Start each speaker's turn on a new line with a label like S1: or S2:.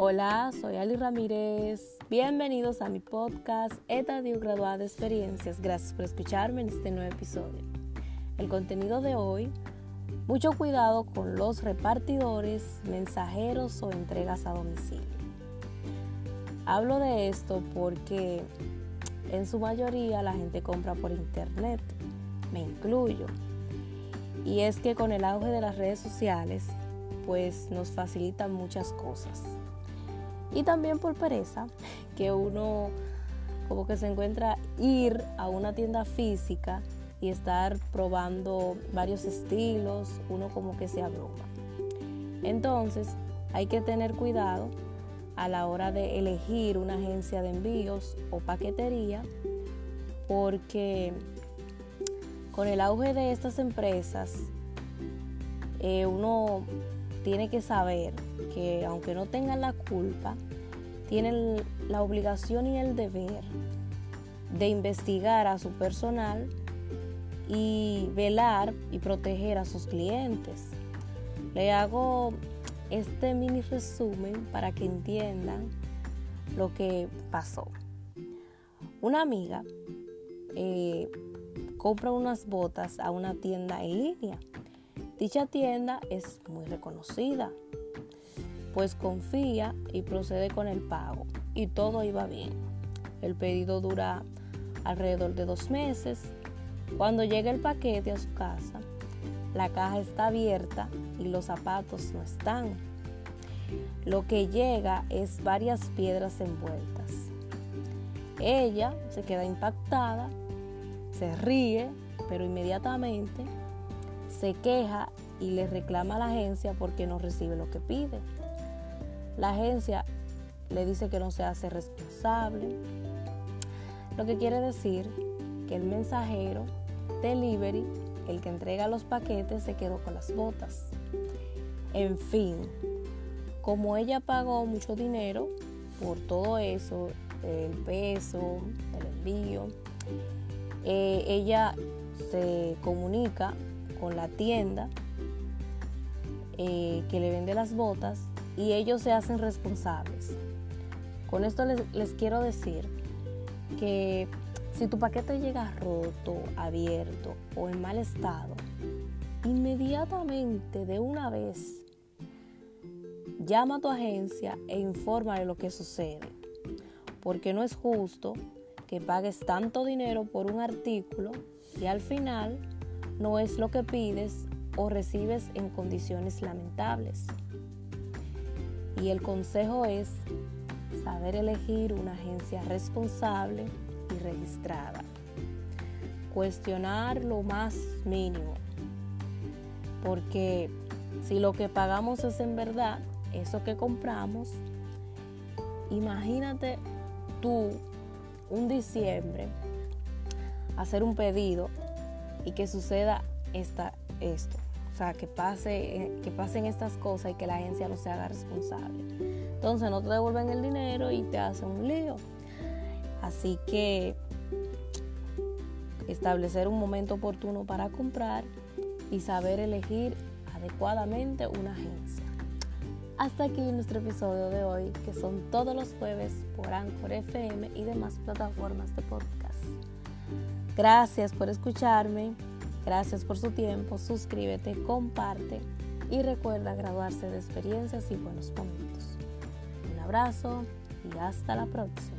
S1: Hola, soy Ali Ramírez. Bienvenidos a mi podcast Etadio Graduada de Experiencias. Gracias por escucharme en este nuevo episodio. El contenido de hoy, mucho cuidado con los repartidores, mensajeros o entregas a domicilio. Hablo de esto porque en su mayoría la gente compra por internet, me incluyo. Y es que con el auge de las redes sociales, pues nos facilitan muchas cosas. Y también por pereza, que uno como que se encuentra ir a una tienda física y estar probando varios estilos, uno como que se abruma. Entonces, hay que tener cuidado a la hora de elegir una agencia de envíos o paquetería, porque con el auge de estas empresas, eh, uno tiene que saber que aunque no tengan la culpa, tienen la obligación y el deber de investigar a su personal y velar y proteger a sus clientes. Le hago este mini resumen para que entiendan lo que pasó. Una amiga eh, compra unas botas a una tienda en línea. Dicha tienda es muy reconocida, pues confía y procede con el pago y todo iba bien. El pedido dura alrededor de dos meses. Cuando llega el paquete a su casa, la caja está abierta y los zapatos no están. Lo que llega es varias piedras envueltas. Ella se queda impactada se ríe, pero inmediatamente se queja y le reclama a la agencia porque no recibe lo que pide. La agencia le dice que no se hace responsable, lo que quiere decir que el mensajero, delivery, el que entrega los paquetes, se quedó con las botas. En fin, como ella pagó mucho dinero por todo eso, el peso, el envío, eh, ella se comunica con la tienda eh, que le vende las botas y ellos se hacen responsables. Con esto les, quiero decir que si tu paquete llega roto, abierto o en mal estado, inmediatamente de una vez llama a tu agencia e informa de lo que sucede, porque no es justo que pagues tanto dinero por un artículo y al final no es lo que pides o recibes en condiciones lamentables. Y el consejo es saber elegir una agencia responsable y registrada. Cuestionar lo más mínimo. Porque si lo que pagamos es en verdad eso que compramos, imagínate tú un diciembre hacer un pedido y que suceda esta, esto. Sea, que, pase, eh, que pasen estas cosas y que la agencia no se haga responsable. Entonces no te devuelven el dinero y te hacen un lío. Así que establecer un momento oportuno para comprar y saber elegir adecuadamente una agencia. Hasta aquí nuestro episodio de hoy, que son todos los jueves por Anchor FM y demás plataformas de podcast. Gracias por escucharme, gracias por su tiempo, suscríbete, comparte y recuerda graduarse de experiencias y buenos momentos. Un abrazo y hasta la próxima.